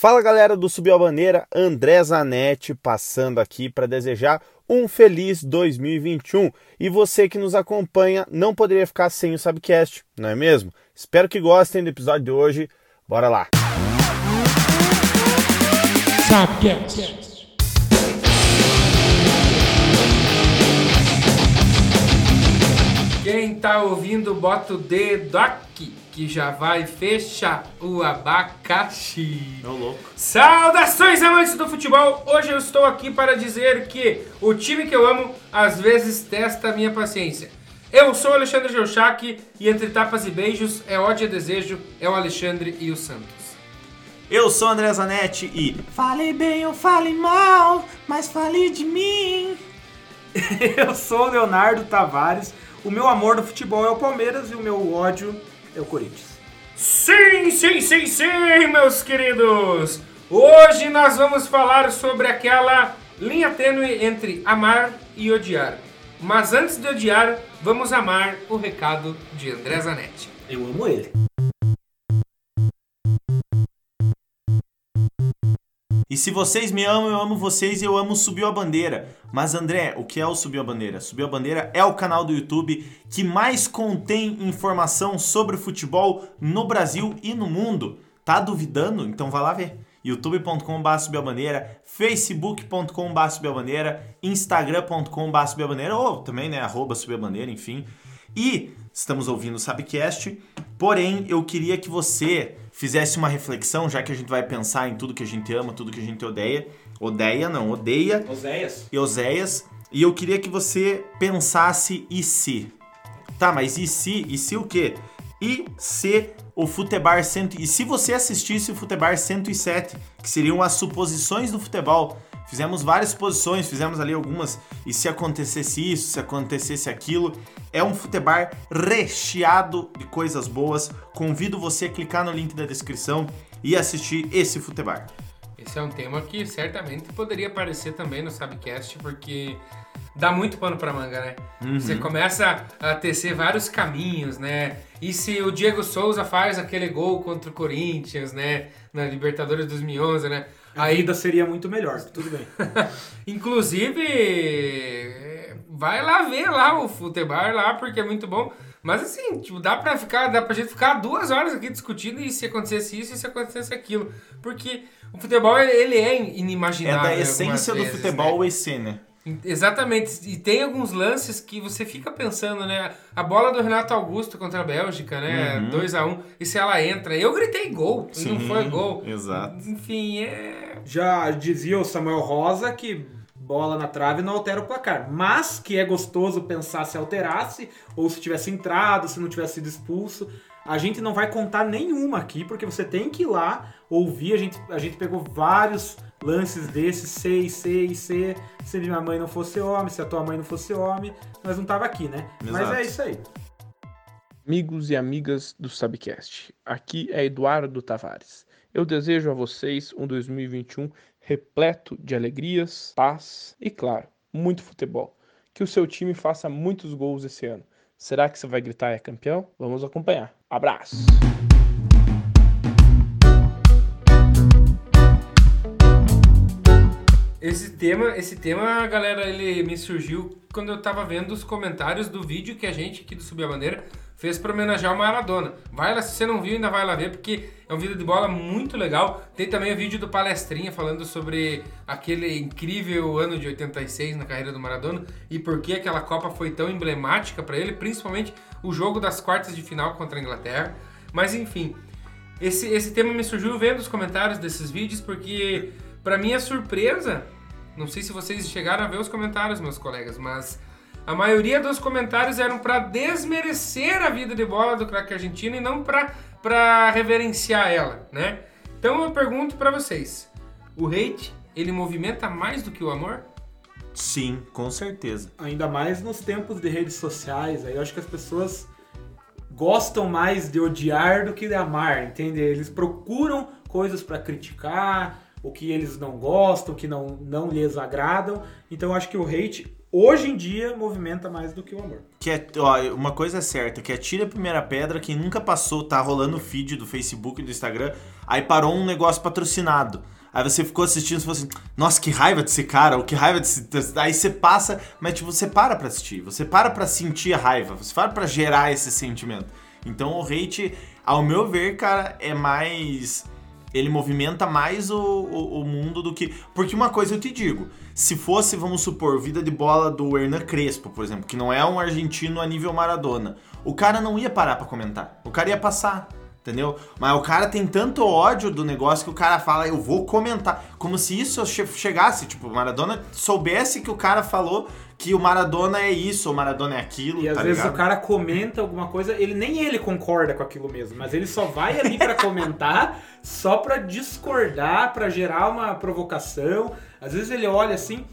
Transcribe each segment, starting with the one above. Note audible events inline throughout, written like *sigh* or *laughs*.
Fala galera do Subiu a Bandeira, André Zanetti passando aqui para desejar um feliz 2021. E você que nos acompanha não poderia ficar sem o Subcast, não é mesmo? Espero que gostem do episódio de hoje. Bora lá! Subcast. Quem tá ouvindo, bota o dedo aqui, que já vai fechar o abacaxi. Ô louco. Saudações amantes do futebol! Hoje eu estou aqui para dizer que o time que eu amo às vezes testa a minha paciência. Eu sou o Alexandre Geuchac e entre tapas e beijos é ódio e desejo, é o Alexandre e o Santos. Eu sou o André Zanetti e Fale bem ou fale mal, mas fale de mim. *laughs* eu sou o Leonardo Tavares o meu amor no futebol é o Palmeiras e o meu ódio é o Corinthians. Sim, sim, sim, sim, meus queridos! Hoje nós vamos falar sobre aquela linha tênue entre amar e odiar. Mas antes de odiar, vamos amar o recado de André Zanetti. Eu amo ele. E se vocês me amam, eu amo vocês e eu amo Subiu a Bandeira. Mas André, o que é o Subiu a Bandeira? Subiu a Bandeira é o canal do YouTube que mais contém informação sobre futebol no Brasil e no mundo. Tá duvidando? Então vá lá ver youtube.com.br subiobandeira, facebook.com.br subiobandeira, instagram.com.br subiobandeira ou também, né, arroba subiobandeira, enfim. E estamos ouvindo o Sabcast, porém eu queria que você fizesse uma reflexão, já que a gente vai pensar em tudo que a gente ama, tudo que a gente odeia. Odeia, não, odeia. Oséias. E Oséias. E eu queria que você pensasse e se. Tá, mas e se? E se o quê? E se o Futebar 100... E se você assistisse o Futebar 107, que seriam as suposições do futebol, Fizemos várias posições, fizemos ali algumas. E se acontecesse isso, se acontecesse aquilo. É um futebar recheado de coisas boas. Convido você a clicar no link da descrição e assistir esse futebar. Esse é um tema que certamente poderia aparecer também no Sabcast, porque dá muito pano pra manga, né? Uhum. Você começa a tecer vários caminhos, né? E se o Diego Souza faz aquele gol contra o Corinthians, né? Na Libertadores 2011, né? A Aí... vida seria muito melhor, tudo bem. *laughs* Inclusive, vai lá ver lá o Futebar lá, porque é muito bom. Mas assim, tipo, dá pra ficar, dá pra gente ficar duas horas aqui discutindo e se acontecesse isso e se acontecesse aquilo. Porque o futebol, ele é inimaginável. É da essência do vezes, futebol né? o EC, né? Exatamente. E tem alguns lances que você fica pensando, né? A bola do Renato Augusto contra a Bélgica, né? 2x1. Um, e se ela entra? Eu gritei gol. Sim, não foi gol. Exato. Enfim, é. Já dizia o Samuel Rosa que bola na trave não altera o placar. Mas que é gostoso pensar se alterasse, ou se tivesse entrado, se não tivesse sido expulso. A gente não vai contar nenhuma aqui, porque você tem que ir lá ouvir. A gente, a gente pegou vários lances desses, C e C e C. Se minha mãe não fosse homem, se a tua mãe não fosse homem, nós não tava aqui, né? Exato. Mas é isso aí. Amigos e amigas do Subcast, aqui é Eduardo Tavares. Eu desejo a vocês um 2021 repleto de alegrias, paz e, claro, muito futebol. Que o seu time faça muitos gols esse ano. Será que você vai gritar é campeão? Vamos acompanhar. Abraço! Esse tema, esse tema, galera, ele me surgiu quando eu tava vendo os comentários do vídeo que a gente aqui do Subir a Bandeira fez para homenagear o Maradona. Vai lá, se você não viu, ainda vai lá ver, porque é um vídeo de bola muito legal. Tem também o vídeo do Palestrinha falando sobre aquele incrível ano de 86 na carreira do Maradona e por que aquela Copa foi tão emblemática para ele, principalmente o jogo das quartas de final contra a Inglaterra. Mas enfim, esse, esse tema me surgiu vendo os comentários desses vídeos, porque para minha surpresa, não sei se vocês chegaram a ver os comentários, meus colegas, mas a maioria dos comentários eram para desmerecer a vida de bola do craque argentino e não para reverenciar ela, né? Então eu pergunto para vocês: o hate ele movimenta mais do que o amor? Sim, com certeza. Ainda mais nos tempos de redes sociais, aí eu acho que as pessoas gostam mais de odiar do que de amar, entende? Eles procuram coisas para criticar, o que eles não gostam, o que não, não lhes agradam. Então eu acho que o hate hoje em dia movimenta mais do que o amor. Que é, ó, uma coisa é certa, que atira a primeira pedra, quem nunca passou, tá rolando o feed do Facebook e do Instagram, Aí parou um negócio patrocinado. Aí você ficou assistindo e falou assim, nossa, que raiva desse cara, ou que raiva desse. Aí você passa, mas tipo, você para pra assistir, você para pra sentir a raiva, você para pra gerar esse sentimento. Então o hate, ao meu ver, cara, é mais. Ele movimenta mais o, o, o mundo do que. Porque uma coisa eu te digo: se fosse, vamos supor, vida de bola do Hernan Crespo, por exemplo, que não é um argentino a nível Maradona, o cara não ia parar pra comentar. O cara ia passar entendeu? Mas o cara tem tanto ódio do negócio que o cara fala, eu vou comentar. Como se isso chegasse, tipo, Maradona soubesse que o cara falou que o Maradona é isso, o Maradona é aquilo. E às tá vezes ligado? o cara comenta alguma coisa, ele nem ele concorda com aquilo mesmo, mas ele só vai ali pra comentar, *laughs* só pra discordar, pra gerar uma provocação. Às vezes ele olha assim,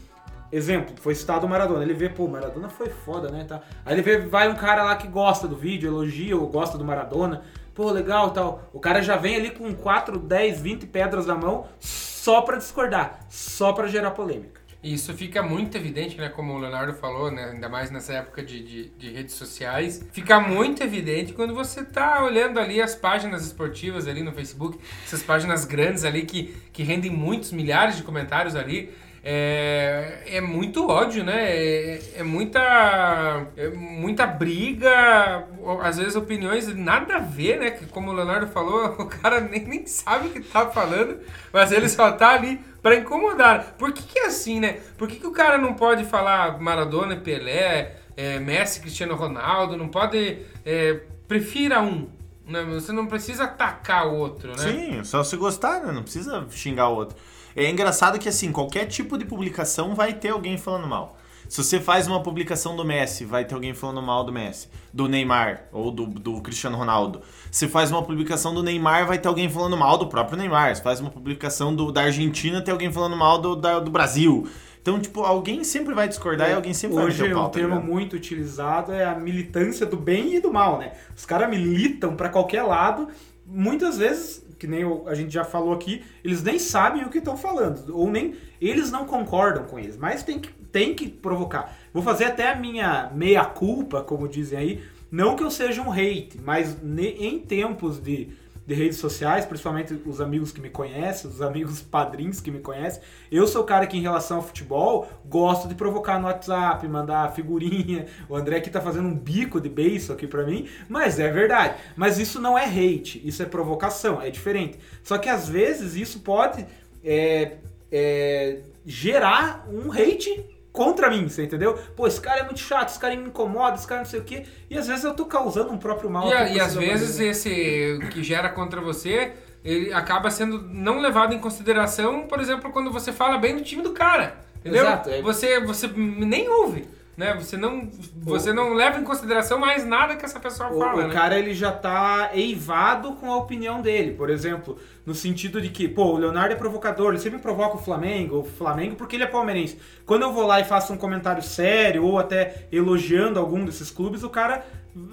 Exemplo, foi citado o Maradona. Ele vê, pô, Maradona foi foda, né? Tá. Aí ele vê, vai um cara lá que gosta do vídeo, elogia ou gosta do Maradona. Pô, legal tal. O cara já vem ali com 4, 10, 20 pedras na mão só pra discordar, só pra gerar polêmica. Isso fica muito evidente, né? Como o Leonardo falou, né? Ainda mais nessa época de, de, de redes sociais. Fica muito evidente quando você tá olhando ali as páginas esportivas ali no Facebook, essas páginas grandes ali que, que rendem muitos milhares de comentários ali. É, é muito ódio, né? É, é muita, é muita briga, às vezes opiniões nada a ver, né? Como o Leonardo falou, *laughs* o cara nem, nem sabe o que tá falando, mas ele só tá ali pra incomodar. Por que, que é assim, né? Por que, que o cara não pode falar Maradona, Pelé, é, Messi, Cristiano Ronaldo? Não pode. É, prefira um. Né? Você não precisa atacar o outro, né? Sim, só se gostar, né? Não precisa xingar o outro. É engraçado que, assim, qualquer tipo de publicação vai ter alguém falando mal. Se você faz uma publicação do Messi, vai ter alguém falando mal do Messi, do Neymar ou do, do Cristiano Ronaldo. Se faz uma publicação do Neymar, vai ter alguém falando mal do próprio Neymar. Se faz uma publicação do, da Argentina, tem alguém falando mal do, da- do Brasil. Então, tipo, alguém sempre vai discordar e alguém sempre Hoje vai pau, um tá termo muito utilizado é a militância do bem e do mal, né? Os caras militam pra qualquer lado, muitas vezes, que nem a gente já falou aqui, eles nem sabem o que estão falando, ou nem eles não concordam com eles, mas tem que, tem que provocar. Vou fazer até a minha meia-culpa, como dizem aí, não que eu seja um hate, mas em tempos de, de redes sociais, principalmente os amigos que me conhecem, os amigos *laughs* padrinhos que me conhecem, eu sou o cara que em relação ao futebol gosto de provocar no WhatsApp, mandar figurinha. O André aqui tá fazendo um bico de beiço aqui pra mim, mas é verdade. Mas isso não é hate, isso é provocação, é diferente. Só que às vezes isso pode é, é, gerar um hate contra mim, você entendeu? Pô, esse cara é muito chato, esse cara me incomoda, esse cara não sei o quê. E às vezes eu tô causando um próprio mal. E, a- aqui e às vezes maneira. esse que gera contra você, ele acaba sendo não levado em consideração, por exemplo, quando você fala bem do time do cara. Entendeu? Exato, é. Você, você nem ouve. Né? Você, não, você não leva em consideração mais nada que essa pessoa O, fala. o né? cara ele já tá eivado com a opinião dele. Por exemplo, no sentido de que, pô, o Leonardo é provocador, ele sempre provoca o Flamengo, o Flamengo porque ele é palmeirense. Quando eu vou lá e faço um comentário sério ou até elogiando algum desses clubes, o cara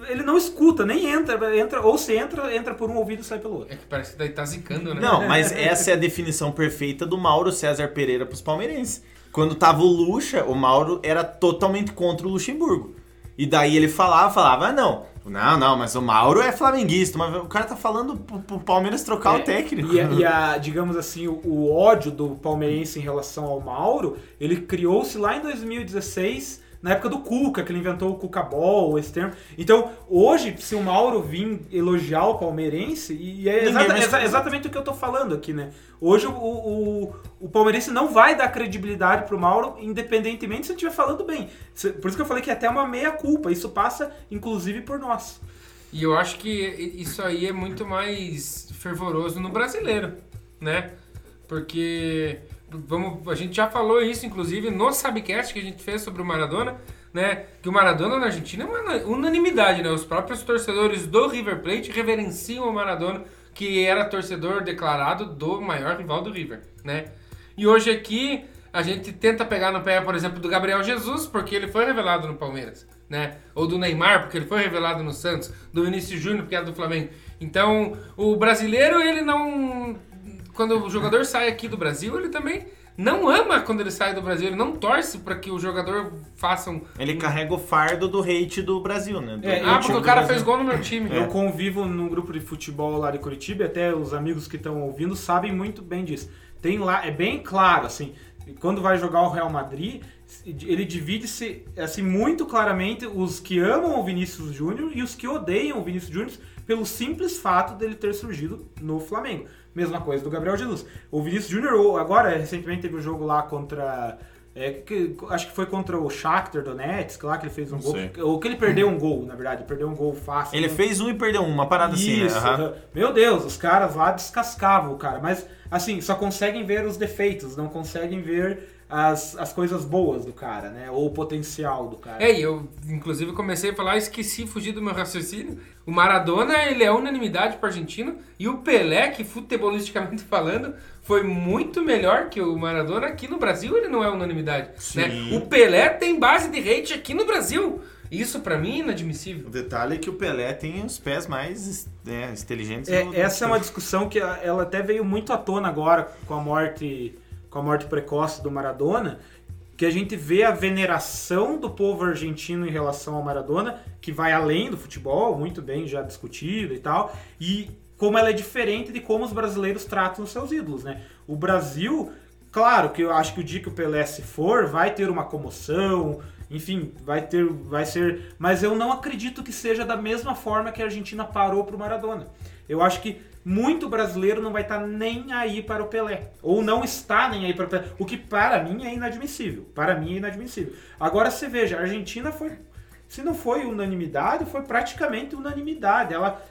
ele não escuta, nem entra, entra ou se entra, entra por um ouvido e sai pelo outro. É que parece que daí tá zicando, né? Não, mas *laughs* essa é a definição perfeita do Mauro César Pereira pros palmeirenses. Quando tava o Lucha, o Mauro era totalmente contra o Luxemburgo. E daí ele falava, falava, ah, não, não, não, mas o Mauro é flamenguista, mas o cara tá falando pro, pro Palmeiras trocar o técnico. É, E, a- e a, digamos assim, o, o ódio do palmeirense em relação ao Mauro, ele criou-se lá em 2016, na época do Cuca, que ele inventou o Cuca Ball, esse termo. Então, hoje, se o Mauro vir elogiar o palmeirense, e é exata- exa- exatamente o que eu tô falando aqui, né? Hoje o, o, o palmeirense não vai dar credibilidade pro Mauro, independentemente se ele estiver falando bem. Por isso que eu falei que é até uma meia-culpa. Isso passa, inclusive, por nós. E eu acho que isso aí é muito mais fervoroso no brasileiro, né? Porque vamos, a gente já falou isso, inclusive, no Sabcast que a gente fez sobre o Maradona, né? Que o Maradona na Argentina é uma unanimidade, né? Os próprios torcedores do River Plate reverenciam o Maradona, que era torcedor declarado do maior rival do River, né? E hoje aqui a gente tenta pegar no pé, por exemplo, do Gabriel Jesus, porque ele foi revelado no Palmeiras, né? Ou do Neymar, porque ele foi revelado no Santos, do Vinícius Júnior, porque era do Flamengo. Então, o brasileiro, ele não quando o jogador sai aqui do Brasil, ele também não ama quando ele sai do Brasil, ele não torce para que o jogador faça um. Ele carrega o fardo do hate do Brasil, né? Do- É, Ah, porque o cara Brasil. fez gol no meu time. Eu convivo num grupo de futebol lá de Curitiba, e até os amigos que estão ouvindo sabem muito bem disso. Tem lá, é bem claro, assim, quando vai jogar o Real Madrid, ele divide-se assim muito claramente os que amam o Vinícius Júnior e os que odeiam o Vinícius Júnior pelo simples fato dele ter surgido no Flamengo. Mesma coisa do Gabriel Jesus. O Vinícius Júnior agora recentemente teve um jogo lá contra é, que- acho que foi contra o Shakhtar Donetsk, lá que ele fez um Não gol. Ou que ele perdeu um gol, na verdade. Perdeu um gol fácil. Ele Não- fez um e perdeu um, uma parada assim, né? isso, Aham. aham. Meu Deus, os caras lá descascavam o cara. Mas, assim, só conseguem ver os defeitos, não conseguem ver as, as coisas boas do cara, né? Ou o potencial do cara. É, e eu inclusive comecei a falar, esqueci, fugir do meu raciocínio. O Maradona, ele é unanimidade para argentino e o Pelé, que futebolisticamente *laughs* falando, foi muito melhor que o Maradona aqui no Brasil, ele não é unanimidade, né? Sim. O Pelé tem base de hate aqui no Brasil. Isso pra mim é inadmissível. O detalhe é que o Pelé tem os pés mais né, inteligentes. É, essa é uma discussão que ela até veio muito à tona agora com a morte com a morte precoce do Maradona, que a gente vê a veneração do povo argentino em relação ao Maradona, que vai além do futebol, muito bem já discutido e tal, e como ela é diferente de como os brasileiros tratam os seus ídolos, né? O Brasil, claro que eu acho que o dia que o Pelé se for, vai ter uma comoção, enfim, vai ter, vai ser, mas eu não acredito que seja da mesma forma que a Argentina parou pro Maradona. Eu acho que muito brasileiro não vai estar nem aí para o Pelé, ou não está nem aí para o Pelé, o que para mim é inadmissível. Para mim é inadmissível. Agora você veja, a Argentina foi, se não foi unanimidade, foi praticamente unanimidade. Ela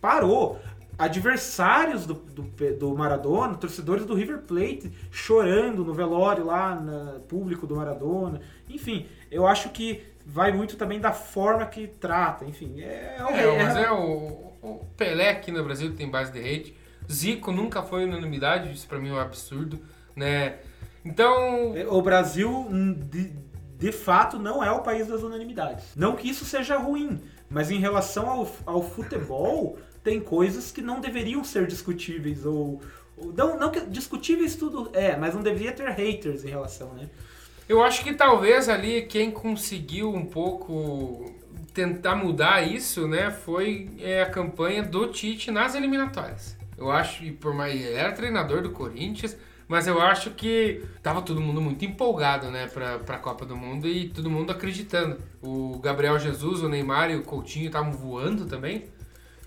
parou adversários do, do, do Maradona, torcedores do River Plate chorando no velório lá, no público do Maradona. Enfim, eu acho que vai muito também da forma que trata. Enfim, é, É, mas é o, o Pelé aqui no Brasil tem base de hate. Zico nunca foi unanimidade, isso pra mim é um absurdo, né? Então, O Brasil, hum, de, de fato, não é o país das unanimidades. Não que isso seja ruim, mas em relação ao, ao futebol, *laughs* tem coisas que não deveriam ser discutíveis. Ou, ou- não, não que discutíveis tudo é, mas não deveria ter haters em relação, né? Eu acho que talvez ali quem conseguiu um pouco tentar mudar isso, né, foi é, a campanha do Tite nas eliminatórias. Eu acho, e por mais ele era treinador do Corinthians, mas eu acho que tava todo mundo muito empolgado, né, pra, pra Copa do Mundo e todo mundo acreditando. O Gabriel Jesus, o Neymar e o Coutinho estavam voando também.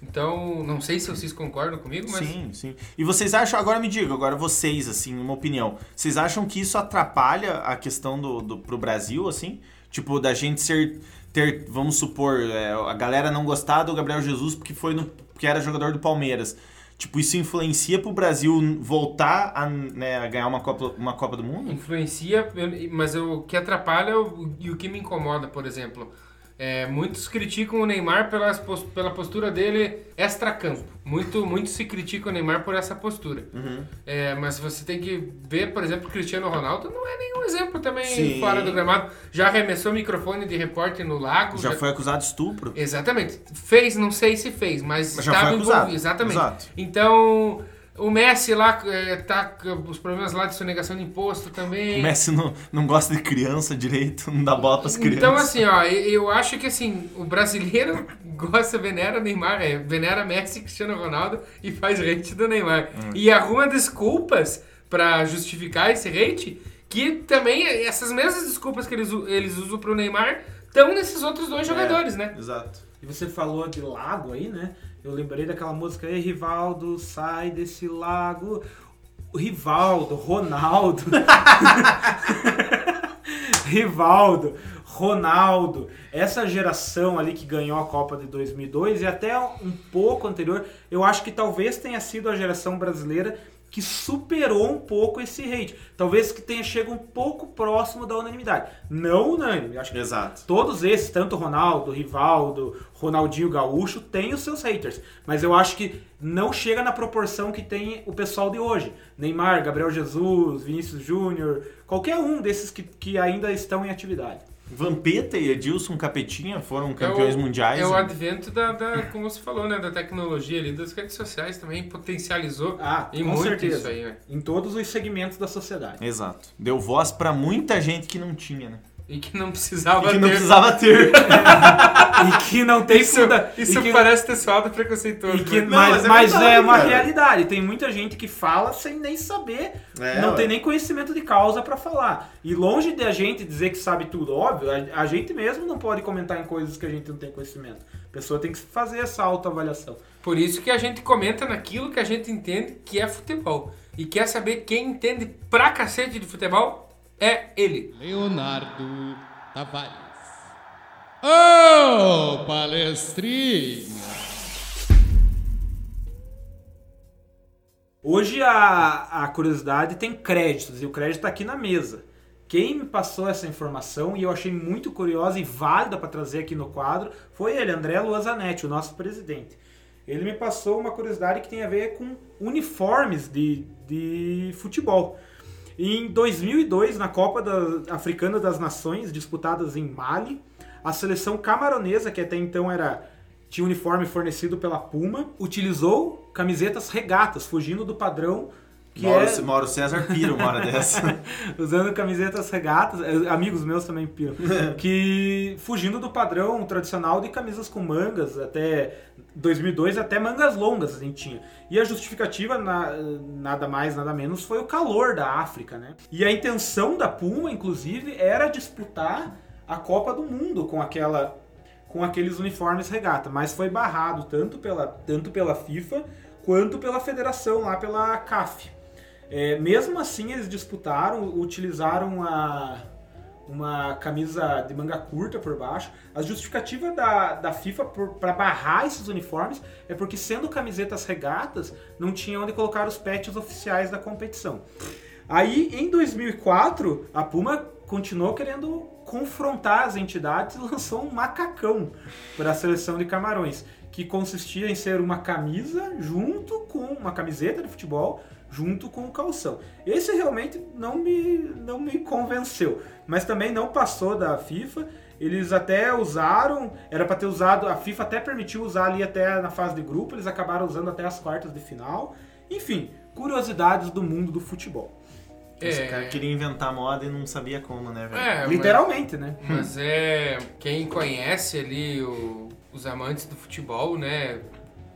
Então, não sei se vocês concordam comigo, mas Sim, sim. E vocês acham, agora me diga, agora vocês, assim, uma opinião. Vocês acham que isso atrapalha a questão do, do pro Brasil, assim? Tipo, da gente ser. Ter, vamos supor, é, a galera não gostar do Gabriel Jesus porque foi no. porque era jogador do Palmeiras. Tipo, isso influencia pro Brasil voltar a, né, a ganhar uma Copa, uma Copa do Mundo? Influencia, eu- mas o que atrapalha o- e o que me incomoda, por exemplo, é, muitos criticam o Neymar pelas pos- pela postura dele extra-campo. Muito, muito se critica o Neymar por essa postura. Uhum. É, mas você tem que ver, por exemplo, Cristiano Ronaldo não é nenhum exemplo também Sim. fora do gramado. Já arremessou microfone de repórter no lago. Já foi acusado de estupro? Exatamente. Fez, não sei se fez, mas, Mas já estava foi acusado. envolvido. Exatamente. Exato. Então, o Messi lá é, tá com os problemas lá de sonegação de imposto também. O Messi não, não gosta de criança direito, não dá bola pras crianças. Então, assim, ó, eu acho que assim, o brasileiro *laughs* gosta, venera Neymar, é, venera Messi, Cristiano Ronaldo e faz hate do Neymar. Hum. E arruma desculpas pra justificar esse hate, que também essas mesmas desculpas que eles, eles usam pro Neymar estão nesses outros dois jogadores, né? Exato. E você falou de lago aí, né? Eu lembrei daquela música Ei, Rivaldo, sai desse lago. Rivaldo, Ronaldo. *laughs* Rivaldo, Ronaldo. Essa geração ali que ganhou a Copa de 2002 e até um pouco anterior, eu acho que talvez tenha sido a geração brasileira que superou um pouco esse hate. Talvez que tenha chegado um pouco próximo da unanimidade. Não unânime, eu acho que Exato. Todos esses, tanto Ronaldo, Rivaldo, Ronaldinho Gaúcho, têm os seus haters. Mas eu acho que não chega na proporção que tem o pessoal de hoje. Neymar, Gabriel Jesus, Vinícius Júnior, qualquer um desses que, que ainda estão em atividade. Vampeta e Edilson Capetinha foram campeões é o, mundiais. É o advento da, da, como você falou, né, da tecnologia ali, das redes sociais também potencializou Ah, e com muito certeza. isso aí, né? Em todos os segmentos da sociedade. Exato. Deu voz pra muita gente que não tinha, né? E que não precisava E que não ter. precisava ter. *laughs* E que não tem Isso, funda- isso que- parece ter soado preconceituoso. E que-? Não, mas mas é mas é, uma cara. realidade. Tem muita gente que fala sem nem saber, É, não ué. tem nem conhecimento de causa pra falar. E longe de a gente dizer que sabe tudo, óbvio, a, a gente mesmo não pode comentar em coisas que a gente não tem conhecimento. A pessoa tem que fazer essa autoavaliação. Por isso que a gente comenta naquilo que a gente entende que é futebol. E quer saber quem entende pra cacete de futebol? É ele. Leonardo Tavares. Ô, palestrinha! Hoje a, a curiosidade tem créditos e o crédito está aqui na mesa. Quem me passou essa informação e eu achei muito curiosa e válida para trazer aqui no quadro foi ele, André Luazanetti, o nosso presidente. Ele me passou uma curiosidade que tem a ver com uniformes de, de futebol. Em 2002, na Copa da- Africana das Nações, disputadas em Mali, a seleção camaronesa, que até então era tinha uniforme fornecido pela Puma, utilizou camisetas regatas, fugindo do padrão que Mauro, é Mauro César pira uma hora dessa. *laughs* usando camisetas regatas, eh, amigos meus também piram, *laughs* que fugindo do padrão tradicional de camisas com mangas, até 2002 até mangas longas a gente tinha. E a justificativa, na- nada mais, nada menos, foi o calor da África, né? E a intenção da Puma, inclusive, era disputar a Copa do Mundo com aquela com aqueles uniformes regata, mas foi barrado tanto pela, tanto pela FIFA quanto pela federação lá pela CAF. É, mesmo assim, eles disputaram, utilizaram a, uma camisa de manga curta por baixo. A justificativa da, da FIFA para barrar esses uniformes é porque, sendo camisetas regatas, não tinha onde colocar os patches oficiais da competição. Aí, em 2004, a Puma continuou querendo confrontar as entidades e *laughs* lançou um macacão para a seleção de Camarões, que consistia em ser uma camisa junto com uma camiseta de futebol junto com o calção. Esse realmente não me, não me convenceu, mas também não passou da FIFA. Eles até usaram, era para ter usado, a FIFA até permitiu usar ali até na fase de grupo, eles acabaram usando até as quartas de final. Enfim, curiosidades do mundo do futebol. Esse cara queria inventar moda e não sabia como, né, velho? é, mas- Literalmente, né? Mas é. Quem conhece ali o- os amantes do futebol, né?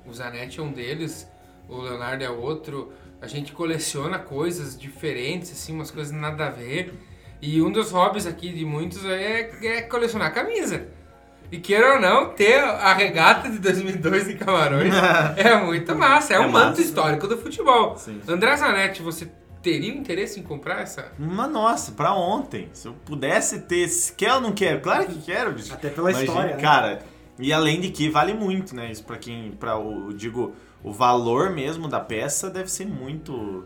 O Zanetti é um deles, o Leonardo é outro. A gente coleciona coisas diferentes, assim, umas coisas nada a ver. E um dos hobbies aqui de muitos é, é colecionar camisa. E queira ou não, ter a regata de 2002 de Camarões *laughs* é muito massa. É, É um manto massa. histórico do futebol. Sim. André Zanetti, você teria interesse em comprar essa? Mas nossa, pra ontem. Se eu pudesse ter. se Quer ou não quero? Claro que quero, bicho. Até pela história, né? Cara, e além de que vale muito, né? Isso pra quem. Pra o, eu digo, o valor mesmo da peça deve ser muito. muito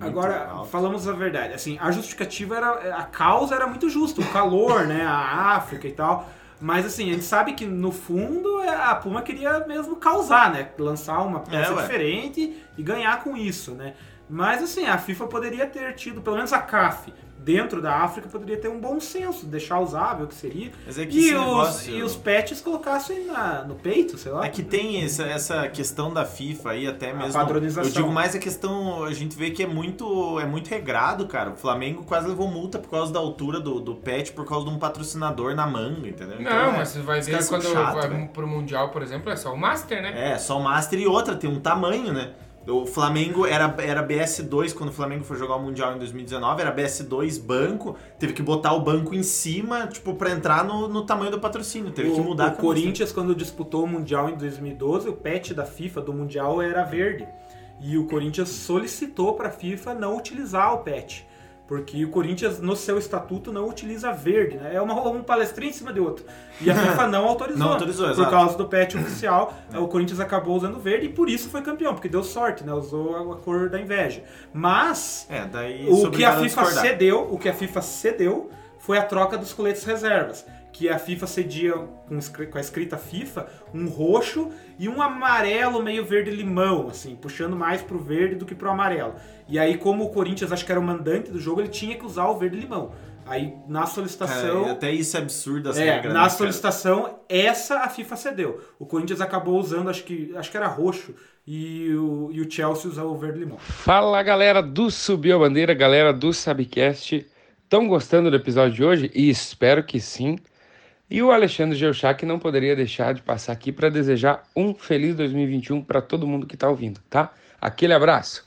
Agora, alto. falamos a verdade. Assim, a justificativa era. A causa era muito justa. O calor, né? A África e tal. Mas assim, a gente sabe que no fundo é, a Puma queria mesmo causar, né? Lançar uma peça É, diferente e ganhar com isso, né? Mas assim, a FIFA poderia ter tido, pelo menos a CAF, dentro da África, poderia ter um bom senso, deixar usável que seria. Mas é que E os, negócio- e os patches colocassem na, no peito, sei lá. É que tem essa, essa questão da FIFA aí, até mesmo. padronização. Eu digo mais a questão. A gente vê que é muito, é muito regrado, cara. O Flamengo quase levou multa por causa da altura do, do pet, por causa de um patrocinador na manga, entendeu? Então, Não, é, mas você vai ver quando chato, vai velho. pro Mundial, por exemplo, é só o Master, né? É, só o Master e outra, tem um tamanho, né? O Flamengo era, era BS2 quando o Flamengo foi jogar o Mundial em 2019, era BS2 banco, teve que botar o banco em cima, tipo, pra entrar no, no tamanho do patrocínio, teve que o, mudar. a o. Corinthians, quando disputou o Mundial em 2012, o patch da FIFA do Mundial era verde. E o Corinthians solicitou para a FIFA não utilizar o patch. Porque o Corinthians, no seu estatuto, não utiliza verde. Né? É uma, um palestrinho em cima de outro. E a FIFA *laughs* não autorizou. Não autorizou, Por exato. causa do patch oficial, o Corinthians acabou usando verde e por isso foi campeão. Porque deu sorte, né? Usou a cor da inveja. Mas É, daí o que a FIFA cedeu, o que a FIFA cedeu foi a troca dos coletes reservas, que a FIFA cedia com, a escrita FIFA um roxo e um amarelo meio verde limão, assim, puxando mais pro verde do que pro amarelo. E aí como o Corinthians acho que era o mandante do jogo, ele tinha que usar o verde limão. Aí na solicitação. Cara, até isso é absurdo as É, regras. né, na cara? solicitação, essa a FIFA cedeu. O Corinthians acabou usando, acho que, acho que era roxo, e o, e o Chelsea usou o verde limão. Fala galera do Subiu a Bandeira, galera do Sabcast. Estão gostando do episódio de hoje? E espero que sim. E o Alexandre Geuchac não poderia deixar de passar aqui para desejar um feliz 2021 para todo mundo que está ouvindo, tá? Aquele abraço.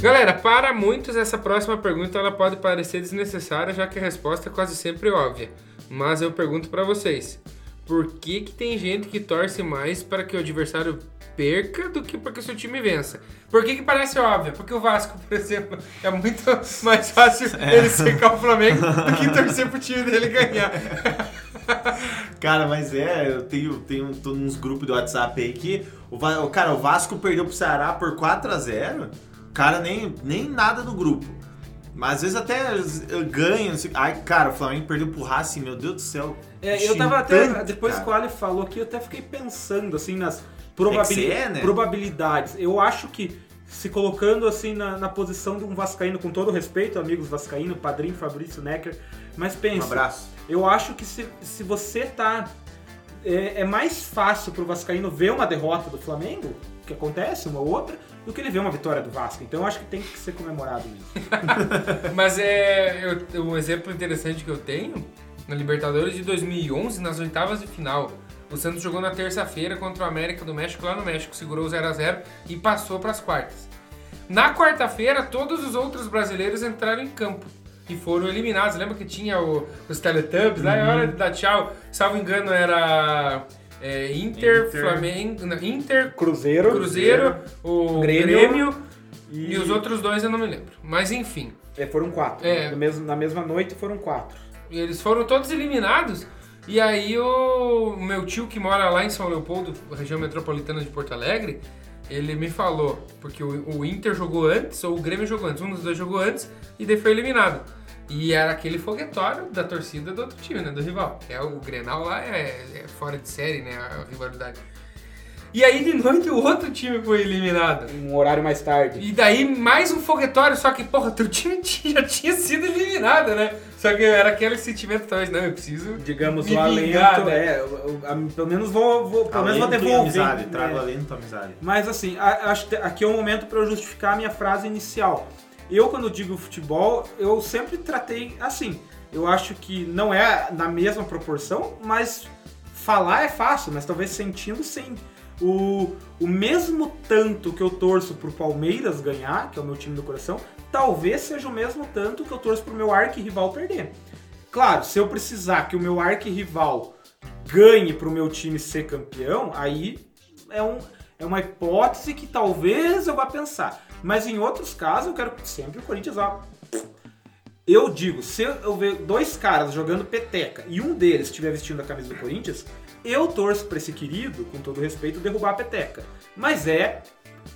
Galera, para muitos essa próxima pergunta ela pode parecer desnecessária, já que a resposta é quase sempre óbvia. Mas eu pergunto pra vocês: por que que tem gente que torce mais para que o adversário perca do que para que o seu time vença? Por que que parece óbvio? Porque o Vasco, por exemplo, é muito mais fácil ele secar o Flamengo do que torcer pro time dele ganhar. *laughs* Cara, mas é, eu tenho, tenho tô nos grupos do WhatsApp aí que o, cara, o Vasco perdeu pro Ceará por 4 a 0 Cara, nem, nem nada no grupo. Mas às vezes até ganha. Ai, cara, o Flamengo perdeu pro Racing, meu Deus do céu. É, eu tava até. Depois cara. que o Ali falou aqui, eu até fiquei pensando assim nas que é, né? probabilidades. Eu acho que se colocando assim na, na posição de um Vascaíno, com todo respeito, amigos Vascaíno, padrinho Fabrício Necker, mas Um pensa. abraço. Eu acho que se, se você tá. É, é mais fácil pro Vascaíno ver uma derrota do Flamengo, que acontece, uma ou outra, do que ele ver uma vitória do Vasco. Então eu acho que tem que ser comemorado mesmo. *laughs* Mas é eu- um exemplo interessante que eu tenho na Libertadores de 2011, nas oitavas de final. O Santos jogou na terça-feira contra o América do México lá no México, segurou 0 a 0 e passou para as quartas. Na quarta-feira, todos os outros brasileiros entraram em campo e foram eliminados. Lembra que tinha o- os Teletubbies lá? É hora de dar tchau. Salvo engano, era é, Inter, Inter. Flamengo, Inter, Cruzeiro. Cruzeiro, o Grêmio. Grêmio, E, e os outros dois eu não me lembro. Mas enfim. É, foram quatro. É. Mesmo- na mesma noite foram quatro. E Eles foram todos eliminados. E aí o meu tio que mora lá em São Leopoldo, região metropolitana de Porto Alegre, ele me falou, porque o, o Inter jogou antes, ou o Grêmio jogou antes, um dos dois jogou antes, e daí foi eliminado. E era aquele foguetório da torcida do outro time, né? Do rival. É, o Grenal lá é, é fora de série, né? A rivalidade. E aí de noite o outro time foi eliminado. Um horário mais tarde. E daí mais um foguetório, só que, porra, teu *laughs* time já tinha sido eliminado, né? Só que era aquele sentimento, talvez, não, eu preciso. Digamos, me o alento, vingar, né? é, eu- eu- a- pelo menos vou, vou pelo menos vou devolver. amizade, né? trago alento amizade. Mas assim, a- acho que aqui é o momento para eu justificar a minha frase inicial. Eu, quando digo futebol, eu sempre tratei assim. Eu acho que não é na mesma proporção, mas falar é fácil, mas talvez sentindo sim. O, o mesmo tanto que eu torço pro Palmeiras ganhar, que é o meu time do coração, talvez seja o mesmo tanto que eu torço pro meu arquirrival perder. Claro, se eu precisar que o meu arquirrival ganhe pro meu time ser campeão, aí é, um, é uma hipótese que talvez eu vá pensar. Mas em outros casos eu quero sempre o Corinthians lá. Eu digo, se eu ver dois caras jogando peteca e um deles estiver vestindo a camisa do Corinthians, eu torço pra esse querido, com todo respeito, derrubar a peteca. Mas é.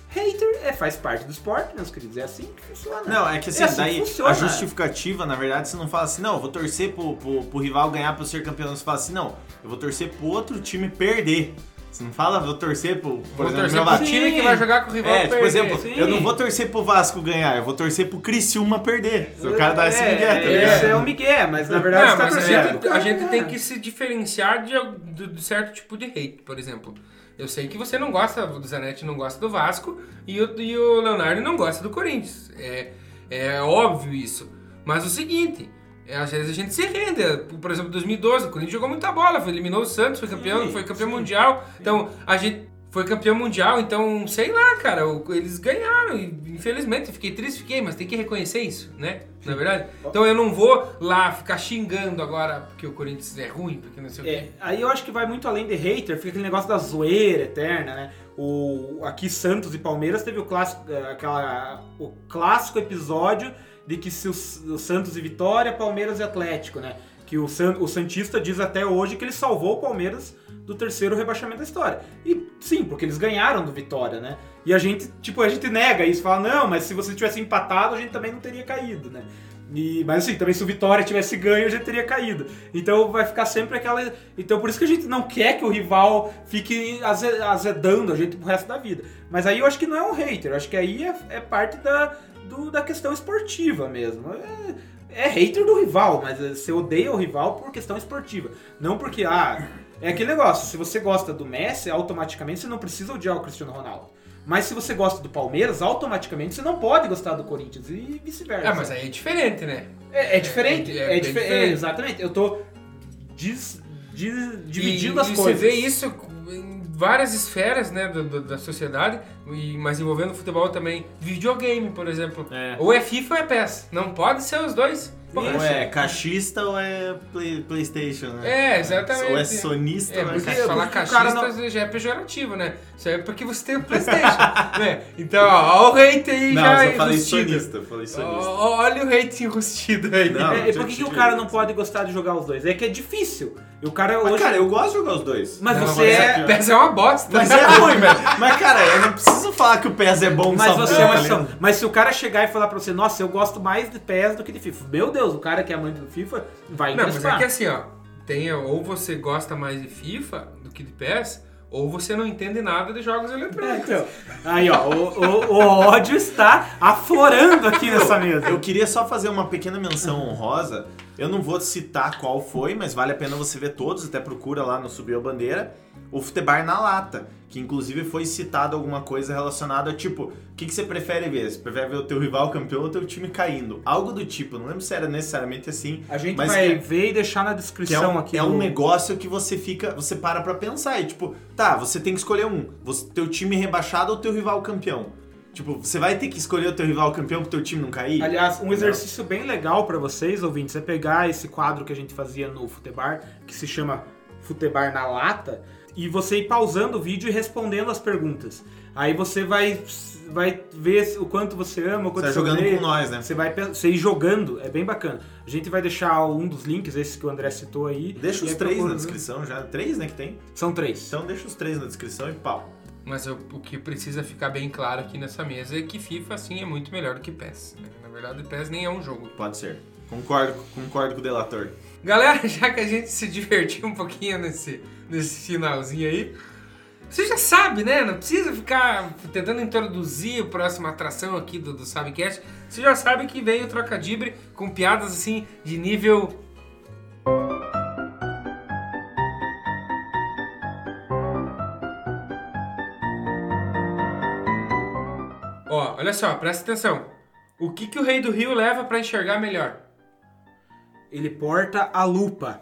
Hater é, faz parte do esporte, meus queridos. É assim que funciona. Não, é que assim, É assim que daí funciona. a justificativa, na verdade, você não fala assim, não, eu vou torcer pro, pro, pro rival ganhar pra eu ser campeão. Você fala assim, não, eu vou torcer pro outro time perder. Você não fala, vou torcer pro, por Vou exemplo, torcer meu pro time que vai jogar com o rival É, tipo, por perder. exemplo, sim. eu não vou torcer pro Vasco ganhar, eu vou torcer pro Criciúma perder. Se o cara dá esse migué, tá é, ligado? Esse é o Miguel, mas na verdade Não, você tá mas a torcendo gente, a gente tem ganhar. que se diferenciar de, de, de certo tipo de hate, por exemplo. Eu sei que você não gosta, o Zanetti não gosta do Vasco e o, e o Leonardo não gosta do Corinthians. É, é óbvio isso. Mas o seguinte, é, às vezes a gente se rende. Por exemplo, em 2012, o Corinthians jogou muita bola, foi, eliminou o Santos, foi campeão, Sim, foi campeão sim. mundial. Então, a gente foi campeão mundial, então, sei lá, cara, o- eles ganharam. Infelizmente, fiquei triste, fiquei, mas tem que reconhecer isso, né? Na verdade. Então eu não vou lá ficar xingando agora porque o Corinthians é ruim, porque não sei o É, quê. aí eu acho que vai muito além de hater, fica aquele negócio da zoeira eterna, né? O, aqui Santos e Palmeiras teve o clássico, é, aquela, o clássico episódio de que se o, o Santos e Vitória, Palmeiras e Atlético, né? Que o, San, o Santista diz até hoje que ele salvou o Palmeiras do terceiro rebaixamento da história. E sim, porque eles ganharam do Vitória, né? E a gente, tipo, a gente nega isso, fala, não, mas se você tivesse empatado, a gente também não teria caído, né? E, mas assim, também se o Vitória tivesse ganho, já teria caído. Então vai ficar sempre aquela. Então por isso que a gente não quer que o rival fique aze- azedando a gente pro resto da vida. Mas aí eu acho que não é um hater, eu acho que aí é, é parte da, do- da questão esportiva mesmo. É, é hater do rival, mas você odeia o rival por questão esportiva. Não porque, ah, é aquele negócio, se você gosta do Messi, automaticamente você não precisa odiar o Cristiano Ronaldo. Mas se você gosta do Palmeiras, automaticamente você não pode gostar do Corinthians e vice-versa. Ah, mas aí é diferente, né? É, é diferente. É- É, é bem é, diferente. exatamente. Eu tô dividindo e, as e coisas. Você vê isso em várias esferas né, da sociedade, e, mas envolvendo futebol também. Videogame, por exemplo. É. Ou é FIFA ou é PES. Não pode ser os dois. Ou é caixista ou é play- Playstation, né? É, exatamente. Ou é sonista É, ou é porque caixista. falar porque o cara cachista já é pejorativo, né? Isso é porque você tem o Playstation, *laughs* né? Então, ó, ó o hate aí Não, já eu só falei sonista, eu falei sonista. Ó, Olha o hate enrustido aí. Não, É, e por que, que o cara não pode gostar de jogar os dois? É que é difícil. E o cara Mas, hoje. cara, eu gosto de jogar os dois. Mas Não, você mas é. PES é uma bosta. Mas é ruim, velho. Mas, cara, eu não preciso falar que o PES é bom Mas só você pra- é uma. Mas se o cara chegar e falar pra você, nossa, eu gosto mais de PES do que de FIFA. Meu Deus, o cara que é amante do FIFA vai Não, mas é que assim, ó, tem, ou você gosta mais de FIFA do que de PES, ou você não entende nada de jogos É, eletrônicos. então. Aí, ó, o, o- o ódio está aflorando aqui nessa mesa. Eu queria só fazer uma pequena menção honrosa. Eu não vou citar qual foi, mas vale a pena você ver todos, até procura lá no Subiu a Bandeira. O Futebar na Lata, que inclusive foi citado alguma coisa relacionada a tipo, o que, que você prefere ver? Você prefere ver o teu rival campeão ou o teu time caindo? Algo do tipo, não lembro se era necessariamente assim. A gente mas vai que- ver e deixar na Que é descrição um, aqui. é um negócio que você fica, você para pra pensar e tipo, tá, você tem que escolher um, você, teu time rebaixado ou teu rival campeão. Tipo, você vai ter que escolher o teu rival campeão pro teu time não cair? Aliás, um exercício bem legal pra vocês, ouvintes, é pegar esse quadro que a gente fazia no Futebar, que se chama Futebar na Lata, e você ir pausando o vídeo e respondendo as perguntas. Aí você vai, vai ver o quanto você ama, o quanto Você vai jogando odeia. com nós, né? Você vai você ir jogando, é bem bacana. A gente vai deixar um dos links, esses que o André citou aí. Deixa os aí três na descrição já. Três, né, que tem? São três. Então deixa os três na descrição e pau. Mas eu- o que precisa ficar bem claro aqui nessa mesa é que FIFA, sim, é muito melhor do que PES. né? Na verdade, PES nem é um jogo. Pode ser. Concordo, concordo com o delator. Galera, *laughs* já que a gente se divertiu um pouquinho nesse, nesse finalzinho aí, você já sabe, né? Não precisa ficar tentando introduzir a próxima atração aqui do, do Sabcast. Você já sabe que veio o Trocadibre com piadas assim de nível. Olha só, presta atenção. O que, que o Rei do Rio leva pra enxergar melhor? Ele porta a lupa.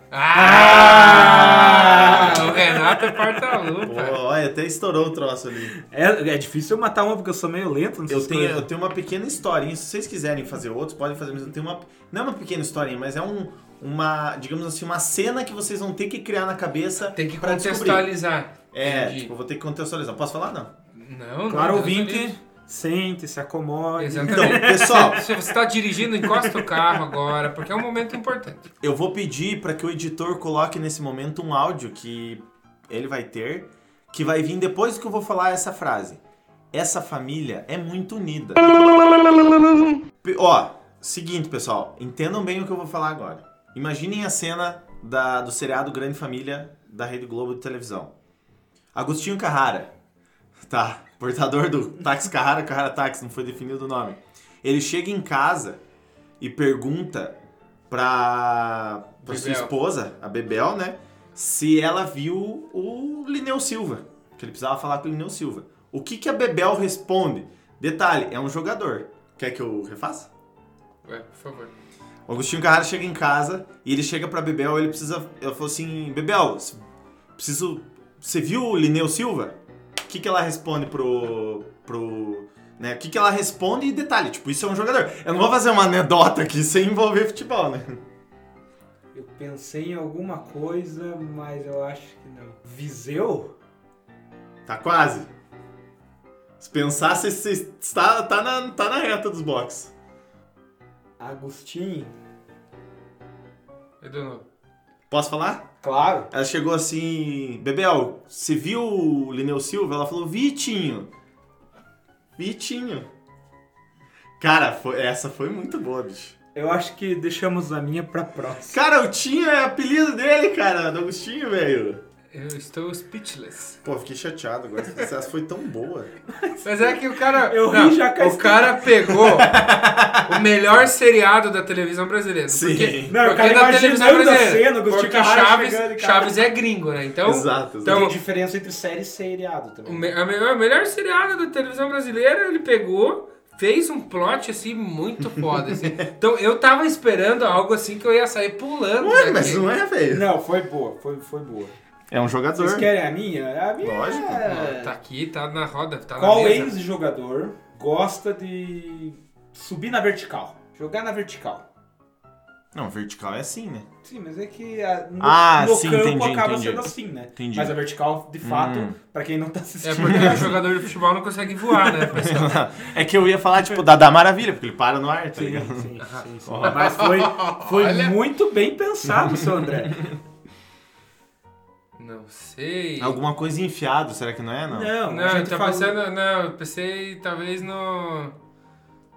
Ah! O Renato porta a Pô, lupa. olha, até estourou o troço ali. É, é difícil eu matar uma porque eu sou meio lento. Eu tenho, coisas. eu tenho uma pequena historinha. Se vocês quiserem fazer outros, podem fazer. Mas eu tenho uma. Não é uma pequena historinha, mas é um, uma, digamos assim, uma cena que vocês vão ter que criar na cabeça. Tem que pra descobrir. contextualizar. É, Entendi. tipo, eu vou ter que contextualizar. Posso falar? Não. Não, Claro, não, ouvinte, Deus sente, se acomode. Exatamente. Então, pessoal, *laughs* Se você está dirigindo, encosta o carro agora, porque é um momento importante. eu vou pedir para que o editor coloque nesse momento um áudio que ele vai ter, que vai vir depois que eu vou falar essa frase. Essa família é muito unida. Ó, seguinte, pessoal, entendam bem o que eu vou falar agora. Imaginem a cena da- do seriado Grande Família da Rede Globo de televisão. Agostinho Carrara, tá, portador do táxi Carrara, Carrara Táxi, não foi definido o nome. Ele chega em casa e pergunta pra, pra sua esposa, a Bebel, né, se ela viu o Lineu Silva, que ele precisava falar com o Lineu Silva. O que, que a Bebel responde? Detalhe, é um jogador. Quer que eu refaça? Ué, por favor. O Agostinho Carrara chega em casa e ele chega pra Bebel ele precisa. Ela falou assim: Bebel, preciso. Você viu o Lineu Silva? O que, que ela responde pro. pro. Né? O que, que ela responde e detalhe, tipo, isso é um jogador. Eu não vou fazer uma anedota aqui sem envolver futebol, né? Eu pensei em alguma coisa, mas eu acho que não. Viseu? Tá quase. Se pensar, você, você está, tá, na, tá na reta dos boxes. Agostinho? Edu, Posso falar? Claro. Ela chegou assim, Bebel, você viu o Lineu Silva? Ela falou, Vitinho. Vitinho. Cara, foi- essa foi muito boa, bicho. Eu acho que deixamos a minha pra próxima. Cara, o Tinho é apelido dele, cara, do Agostinho, velho. Eu estou speechless. Pô, fiquei chateado agora. Essa foi tão boa. Mas é que o cara. Eu ri Não, já com a O cara pegou *laughs* o melhor seriado da televisão brasileira. Sim. Porque, Não, o porque cara da televisão brasileira. cena, porque Chaves, chegando Chaves é gringo, né? Então, Exato, exato. Então, Tem diferença entre série e seriado o, também. me- a me- o melhor seriado da televisão brasileira, ele pegou, fez um plot assim muito foda. assim. *laughs* Então eu tava esperando algo assim que eu ia sair pulando. Ué, daqui. mas não é, velho. Não, foi boa, foi, foi boa. É um jogador. Vocês querem a minha? A minha Lógico. é... Tá aqui, tá na roda, tá Qual na mesa. ex-jogador gosta de subir na vertical? Jogar na vertical. Não, vertical é assim, né? Sim, mas é que a- no, Ah, no sim, campo entendi, acaba entendi. sendo assim, né? Entendi. Mas a vertical, de fato, Hum. pra quem não tá É assistindo... porque o jogador de futebol não consegue voar, né? *laughs* pessoal? é que eu ia falar, tipo, da, da Maravilha, porque ele para no ar, tá Sim, ligado? sim, sim, sim. Mas foi, foi muito bem pensado, seu André. Não sei. Alguma coisa enfiado, será que não é? Não. Não, Não, eu falou- pensando. Não, eu pensei talvez no.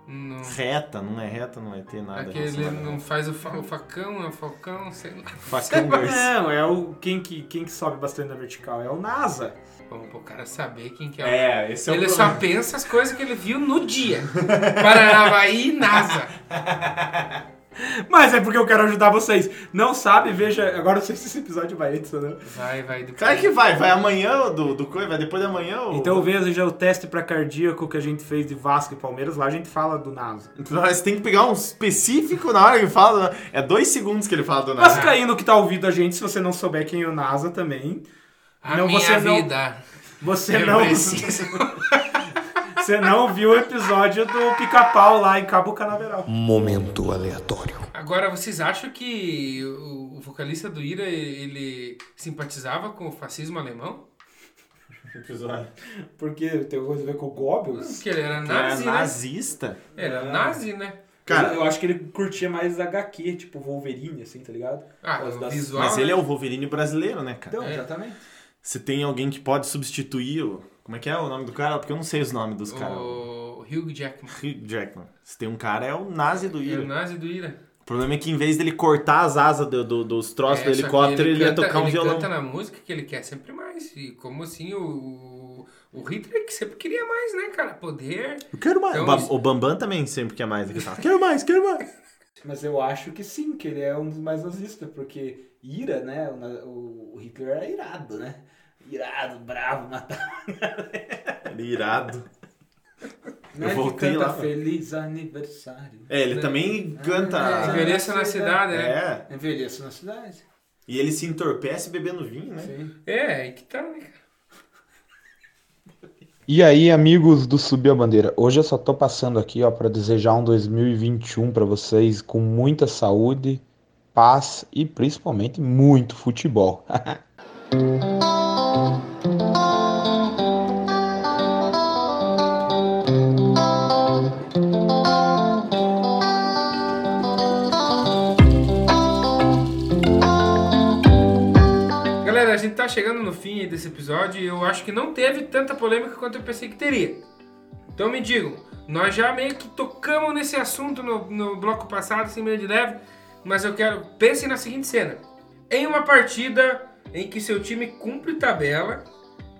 no Reta, não é reta, não vai ter nada. aquele não faz o, fa- o facão, é o falcão, sei lá. Facão. Não, é o quem que, quem que sobe bastante na vertical, é o NASA. Vamos pro cara saber quem que é o. É, esse é o ele problema. só pensa as coisas que ele viu no dia. Paranavaí e NASA. *laughs* Mas é porque eu quero ajudar vocês. Não sabe, veja. Agora não sei se esse episódio vai edição, não. Vai, vai. Depois. Claro que vai, vai amanhã do, do coisa, vai depois da manhã ou... Então veja o teste pra cardíaco que a gente fez de Vasco e Palmeiras. Lá a gente fala do NASA. Então, Você tem que pegar um específico na hora que fala. É dois segundos que ele fala do nada. Vascaíno que tá ouvindo a gente, se você não souber quem é o NASA também. A Não, minha você não- vida. Você Eu não. preciso. *laughs* Você não viu o episódio do pica-pau lá em Cabo Canaveral. Momento aleatório. Agora, vocês acham que o, vocalista do Ira, ele simpatizava com o fascismo alemão? Episódio. Porque tem alguma coisa a ver com o Goebbels. Porque ele era nazi, né? nazista. Era nazi, né? Cara, eu, eu acho que ele curtia mais HQ, tipo Wolverine, assim, tá ligado? Ah, o das- visual. mas ele é né? o Wolverine brasileiro, né, cara? Então, É. exatamente. Você tem alguém que pode substituir o. Como é que é o nome do cara? Porque eu não sei os nomes dos caras. O Hugh Jackman. Hugh Jackman. Você tem um cara, é o nazi do É o Ira. nazi do Ira. O problema é que em vez dele cortar as asas do- do- dos troços É, do helicóptero, ele, ia canta- tocar um ele violão. canta na música que ele quer sempre mais. E como assim o, o Hitler que sempre queria mais, né, cara? Poder. Eu quero mais. Então, o, Ba- isso- o Bambam também sempre quer mais. Ele fala, quero mais, quero mais. *laughs* Mas eu acho que sim, que ele é um dos mais nazistas, porque ira, né? O Hitler era irado, né? Irado, bravo, matava. Ele é irado. Não é voltei canta lá. Feliz aniversário. É, ele também canta. É, envelheça na cidade, né? É. Envelheço na cidade. E ele se entorpece bebendo vinho, né? Sim. É, aí que tá, né, cara? E aí, amigos do Subir a Bandeira, hoje eu só tô passando aqui, ó, para desejar um 2021 para vocês com muita saúde, paz e principalmente muito futebol. *laughs* chegando no fim desse episódio e eu acho que não teve tanta polêmica quanto eu pensei que teria. Então me digam, nós já meio que tocamos nesse assunto no, no bloco passado, assim, meio de leve, mas eu quero. Pensem na seguinte cena: em uma partida em que seu time cumpre tabela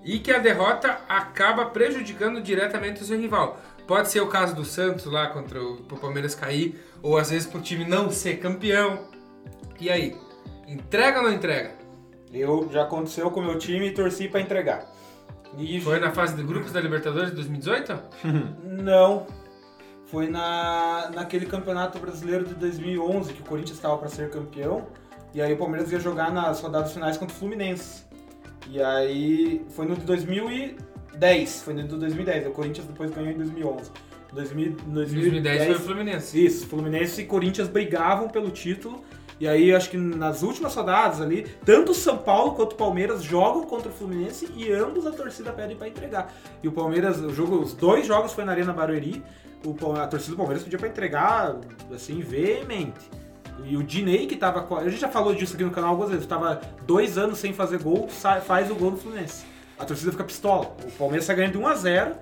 e que a derrota acaba prejudicando diretamente o seu rival. Pode ser o caso do Santos lá contra o Palmeiras cair, ou às vezes pro time não ser campeão. E aí? Entrega ou não entrega? Eu já aconteceu com o meu time e torci pra entregar. E Foi na fase de grupos da Libertadores de 2018? *laughs* Não. Foi na, naquele campeonato brasileiro de 2011 que o Corinthians estava para ser campeão. E aí o Palmeiras ia jogar nas rodadas finais contra o Fluminense. E aí foi no de 2010. Foi no de 2010. O Corinthians depois ganhou em 2011. 2000, 2010 foi o Fluminense. Isso, Fluminense e Corinthians brigavam pelo título. E aí, acho que nas últimas rodadas ali, tanto o São Paulo quanto o Palmeiras jogam contra o Fluminense e ambos a torcida pede pra entregar. E o Palmeiras, o jogo, os dois jogos foi na Arena Barueri. O, a torcida do Palmeiras pedia pra entregar, assim, veemente. E o Dinei, que tava. a- A gente já falou disso aqui no canal algumas vezes, tava dois anos sem fazer gol, faz o gol no Fluminense. A torcida fica pistola. O Palmeiras tá ganhando de 1x0.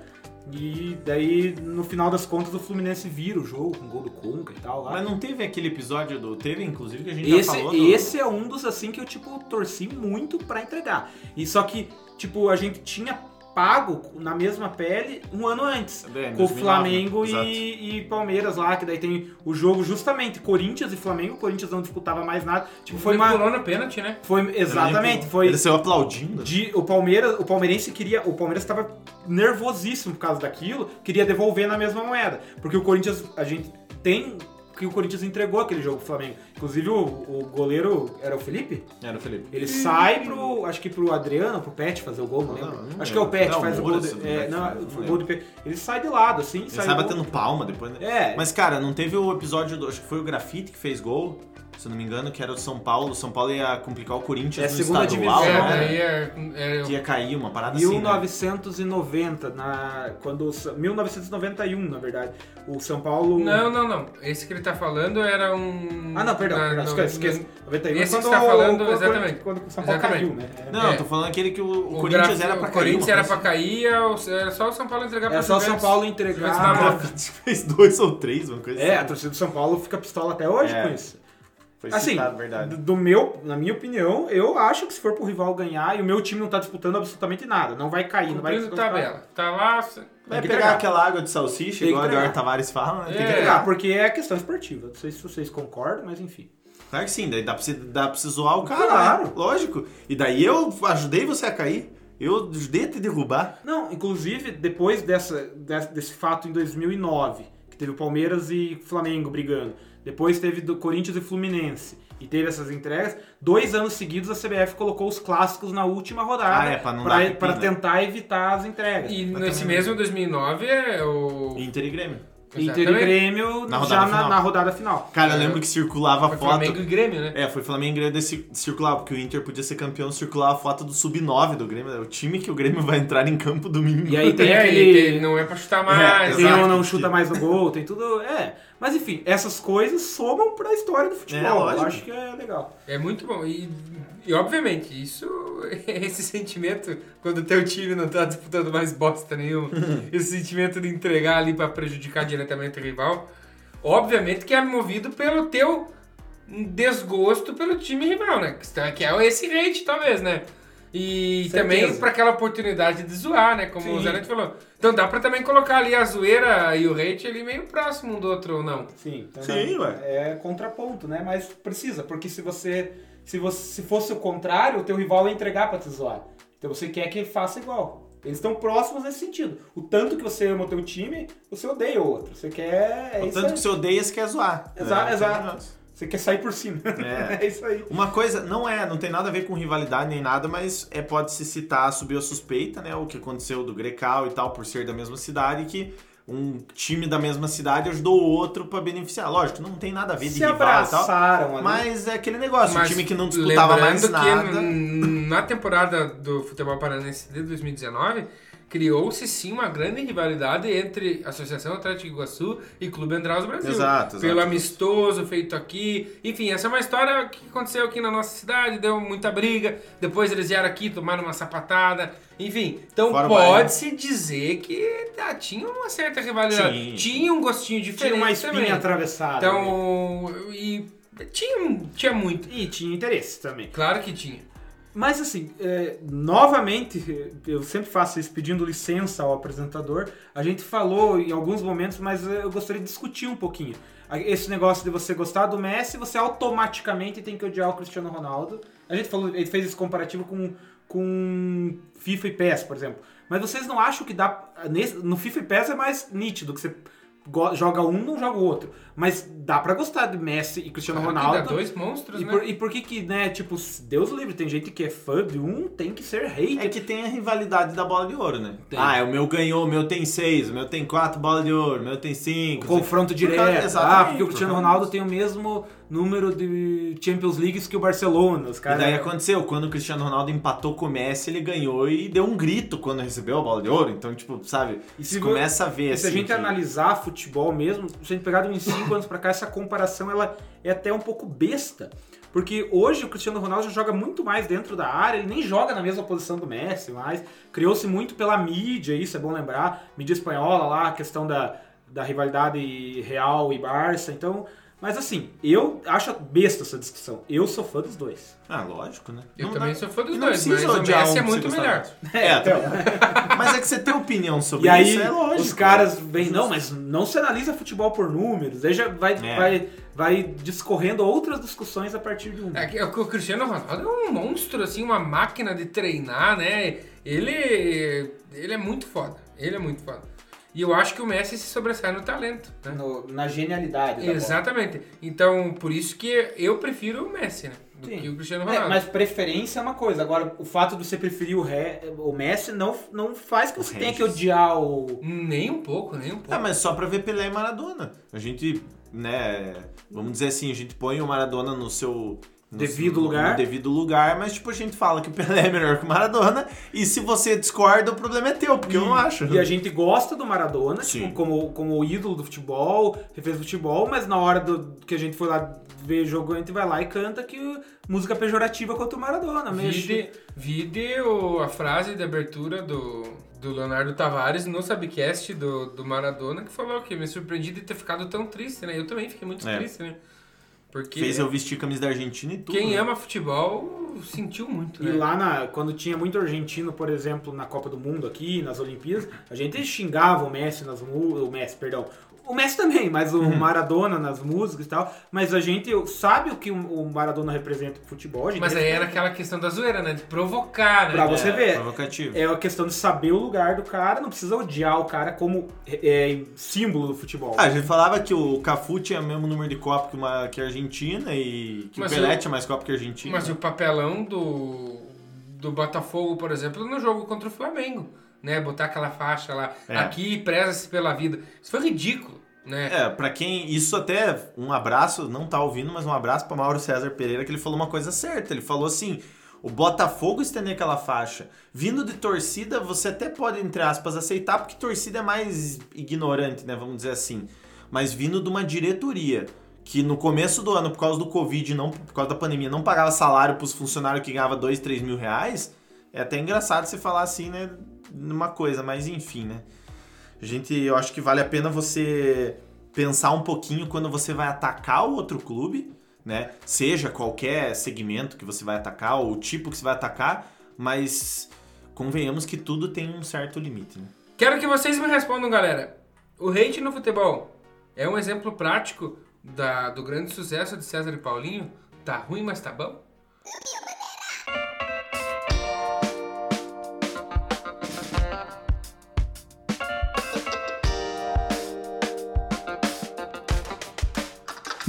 E daí, no final das contas, o Fluminense vira o jogo com gol do Conca e tal lá. Mas não teve aquele episódio do. Teve, inclusive, que a gente já Esse, falou. do- esse é um dos assim que eu, tipo, torci muito pra entregar. E só que, tipo, a gente tinha pago na mesma pele um ano antes. É, com o 2009, Flamengo exato. e, e Palmeiras lá, que daí tem o jogo justamente Corinthians e Flamengo. O Corinthians não disputava mais nada. Tipo, foi uma. pulou no pênalti, né? Foi, exatamente, foi. Ele saiu aplaudindo. De, o Palmeiras, o palmeirense queria, o Palmeiras estava nervosíssimo por causa daquilo, queria devolver na mesma moeda, porque o Corinthians, a gente tem que o Corinthians entregou aquele jogo pro Flamengo. Inclusive o, o goleiro era o Felipe, Era o Felipe. ele sai pro, acho que pro Adriano, pro Pet fazer o gol, não Não, lembro. não acho que é o. Pet Não, faz o gol, de, é, não, não o gol de Pet. Ele sai de lado assim, Ele sai sai batendo palma depois, né? É. Mas, cara, não teve o episódio do. Acho que foi o Grafite que fez gol, se eu não me engano, que era o São Paulo. O São Paulo ia complicar o Corinthians É a no segunda estadual, divisão, é, né? daí é, é- Que ia cair, uma parada assim. né? 1990, na, quando, o Sa- 1991, na verdade, o São Paulo... Não, não, não. Esse que ele tá falando era um. Ah, não, perdão, na- esquece, esquece. no- 91 Esse que você tá falando, quando- exatamente. Quando, o São Paulo Exatamente. caiu, né? É. Não, É. eu tô falando aquele que o, o O Corinthians graf- era pra o cair. Corinthians uma era coisa pra cair, era só o São Paulo entregar É pra só o São Juventus. Paulo Juventus entregar. *laughs* Grafite fez dois ou três, uma coisa É, a assim. torcida do São Paulo fica pistola até hoje É. com isso. Foi Assim, citado, verdade. do- do meu, na minha opinião, eu acho que se for pro rival ganhar e o meu time não tá disputando absolutamente nada, não vai cair, não vai Cumprindo tabela. Tá lá. Vai tem que pegar entregar. aquela água de salsicha, Tem que igual o entregar. Eduardo Tavares fala, né? Tem que É. entregar. entregar, porque é questão esportiva. Não sei se vocês concordam, mas enfim. Claro que sim, daí dá pra você, dá pra você zoar o cara, Claro. né? Lógico. E daí eu ajudei você a cair. Eu ajudei a te derrubar. Não, inclusive, depois dessa, desse, desse fato em 2009, que teve o Palmeiras e Flamengo brigando, depois teve do Corinthians e Fluminense, e teve essas entregas, dois anos seguidos a CBF colocou os clássicos na última rodada Ah, é, pra não pra, dar pepino. pra tentar evitar as entregas. E nesse mesmo 2009 é o. Inter e Grêmio. Inter e. Grêmio Na rodada já na, na rodada final. Cara, eu lembro que circulava a Foi foto. Flamengo e Grêmio, né? É, foi Flamengo e Grêmio desse, circulava, porque o Inter podia ser campeão, circulava a foto do Sub-9 do Grêmio. É o time que o Grêmio vai entrar em campo domingo. E aí *laughs* tem É, aquele... e tem- não é pra chutar mais. Tem Exato. ou não chuta mais no gol, tem tudo. É. Mas enfim, essas coisas somam pra história do futebol. É, lógico. Eu acho que é legal. É muito bom. E, e obviamente, isso, *laughs* esse sentimento, quando o teu time não tá disputando mais bosta nenhuma, *laughs* esse sentimento de entregar ali pra prejudicar diretamente o rival, obviamente que é movido pelo teu desgosto pelo time rival, né? Que- Que é esse hate, talvez, né? E Certeza. também pra aquela oportunidade de zoar, né? Como o Sim. Zanetti falou. Então dá pra também colocar ali a zoeira e o hate ali meio próximo um do outro ou não. Sim, então Sim, não- ué. É contraponto, né? Mas precisa, porque se você. Se, você, se fosse o contrário, o teu rival ia entregar pra te zoar. Então você quer que ele faça igual. Eles estão próximos nesse sentido. O tanto que você ama o teu time, você odeia o outro. Você quer. É O isso tanto aí. que você odeia, você quer zoar. Exato, É, exato. Você quer sair por cima. É. *laughs* É, isso aí. Uma coisa, não é, não tem nada a ver com rivalidade nem nada, mas é pode se citar, subiu a suspeita, né? O que aconteceu do Grecal e tal, por ser da mesma cidade, que um time da mesma cidade ajudou o outro pra beneficiar. Lógico, não tem nada a ver de Se rival e tal. abraçaram ali. Mas é aquele negócio, Mas um time que não disputava mais nada. na temporada do futebol paranense de 2019 criou-se sim uma grande rivalidade entre Associação Atlético Iguaçu e Clube Andraus Brasil. Exato, exato. Pelo amistoso feito aqui. Enfim, essa é uma história que aconteceu aqui na nossa cidade, deu muita briga. Depois eles vieram aqui, tomaram uma sapatada. Enfim, então pode-se dizer que ah, tinha uma certa rivalidade. Tinha. Tinha um gostinho diferente Tinha uma espinha também. atravessada. ali. Então, e tinha, tinha muito. E tinha interesse também. Claro que tinha. Mas assim, é, novamente, eu sempre faço isso pedindo licença ao apresentador. A gente falou em alguns momentos, mas eu gostaria de discutir um pouquinho. Esse negócio de você gostar do Messi, você automaticamente tem que odiar o Cristiano Ronaldo. A gente falou, ele fez esse comparativo com, com FIFA e PES, por exemplo. Mas vocês não acham que dá. no FIFA e PES é mais nítido, que você joga um, não joga o outro. Mas dá pra gostar de Messi e Cristiano Claro Ronaldo. dois monstros, E né? por, e por que que, né, tipo, Deus o livre, tem gente que é fã de um, tem que ser hater. É que tem a rivalidade da bola de ouro, né? Tem. Ah, o meu ganhou, o meu tem seis, o meu tem quatro bolas de ouro, o meu tem cinco. confronto Por direto. causa- ah, porque o Cristiano Ronaldo tem o mesmo número de Champions Leagues que o Barcelona. Os E caras. daí aconteceu, quando o Cristiano Ronaldo empatou com o Messi, ele ganhou e deu um grito quando recebeu a bola de ouro. Então, tipo, sabe, E se começa a ver E se a assim. gente que- analisar futebol mesmo, se a gente pegar de uns 5 anos pra cá, essa comparação ela é até um pouco besta. Porque hoje o Cristiano Ronaldo já joga muito mais dentro da área, ele nem joga na mesma posição do Messi, mas criou-se muito pela mídia, isso é bom lembrar, mídia espanhola lá, a questão da, da rivalidade Real e Barça, então... Mas assim, eu acho besta essa discussão. Eu sou fã dos dois. Ah, lógico, né? Eu Não também dá- sou fã dos não dois, mas o Messi é um pra muito melhor. *laughs* É, também. *laughs* mas é que você tem opinião sobre E aí, isso, é lógico. os caras vêm, não, mas não se analisa futebol por números. Aí já vai, É. vai, vai discorrendo outras discussões a partir de um. É é que o Cristiano Ronaldo é um monstro, assim, uma máquina de treinar, né? Ele, ele é muito foda. Ele é muito foda. E eu acho que o Messi se sobressai no talento, né? No- na genialidade. da bola. Exatamente. Então, por isso que eu prefiro o Messi, né? Do Sim. que o Cristiano É, Ronaldo. mas preferência é uma coisa. Agora, o fato de você preferir o, Ré, o Messi não, não faz que você tenha que odiar o. Nem um pouco, nem um pouco. Ah, mas só pra ver Pelé e Maradona. A gente, né, vamos dizer assim, a gente põe o Maradona no seu... no Devido no- lugar. No devido lugar, mas tipo, a gente fala que o Pelé é melhor que o Maradona. E se você discorda, o problema é teu, porque eu não acho. E a gente gosta do Maradona, Sim. tipo, como, como ídolo do futebol, refez do futebol, mas na hora do, que a gente foi lá ver jogo, a gente vai lá e canta que música pejorativa contra o Maradona. Vide, vide o, a frase de abertura do, do Leonardo Tavares no Subcast do, do Maradona, que falou que me surpreendi de ter ficado tão triste, né? Eu também fiquei muito É. triste, né? Porque Fez eu vestir camisa da Argentina e tudo. quem né? ama futebol sentiu muito, E né? lá, na, quando tinha muito argentino, por exemplo, na Copa do Mundo aqui, nas Olimpíadas, a gente xingava o Messi nas o Messi, perdão. O Messi também, mas Uhum. o Maradona nas músicas e tal. Mas a gente sabe o que o- Maradona representa pro futebol. a gente Mas aí era aquela questão da zoeira, né? De provocar, né? Pra você É, ver. Provocativo. É a questão de saber o lugar do cara, não precisa odiar o cara como é, símbolo do futebol. Ah, a gente falava que o Cafu tinha o mesmo número de Copa que, uma, que a Argentina e que Mas o Pelé o- tinha mais Copa que a Argentina. Mas o papelão do, do Botafogo, por exemplo, no jogo contra o Flamengo, né? Botar aquela faixa lá, É. aqui preza-se pela vida. Isso foi ridículo, né? É, pra quem. Isso até. Um abraço, não tá ouvindo, mas um abraço pra Mauro César Pereira, que ele falou uma coisa certa. Ele falou assim: o Botafogo estender aquela faixa. Vindo de torcida, você até pode, entre aspas, aceitar, porque torcida é mais ignorante, né? Vamos dizer assim. Mas vindo de uma diretoria que no começo do ano, por causa do Covid, não, por causa da pandemia, não pagava salário pros funcionários que ganhavam 2, 3 mil reais, é até engraçado você falar assim, né? Numa coisa, mas enfim, né? A gente, eu acho que vale a pena você pensar um pouquinho quando você vai atacar o outro clube, né? Seja qualquer segmento que você vai atacar ou o tipo que você vai atacar, mas convenhamos que tudo tem um certo limite, né? Quero que vocês me respondam, galera. O hate no futebol é um exemplo prático da, do grande sucesso de César e Paulinho? Tá ruim, mas tá bom?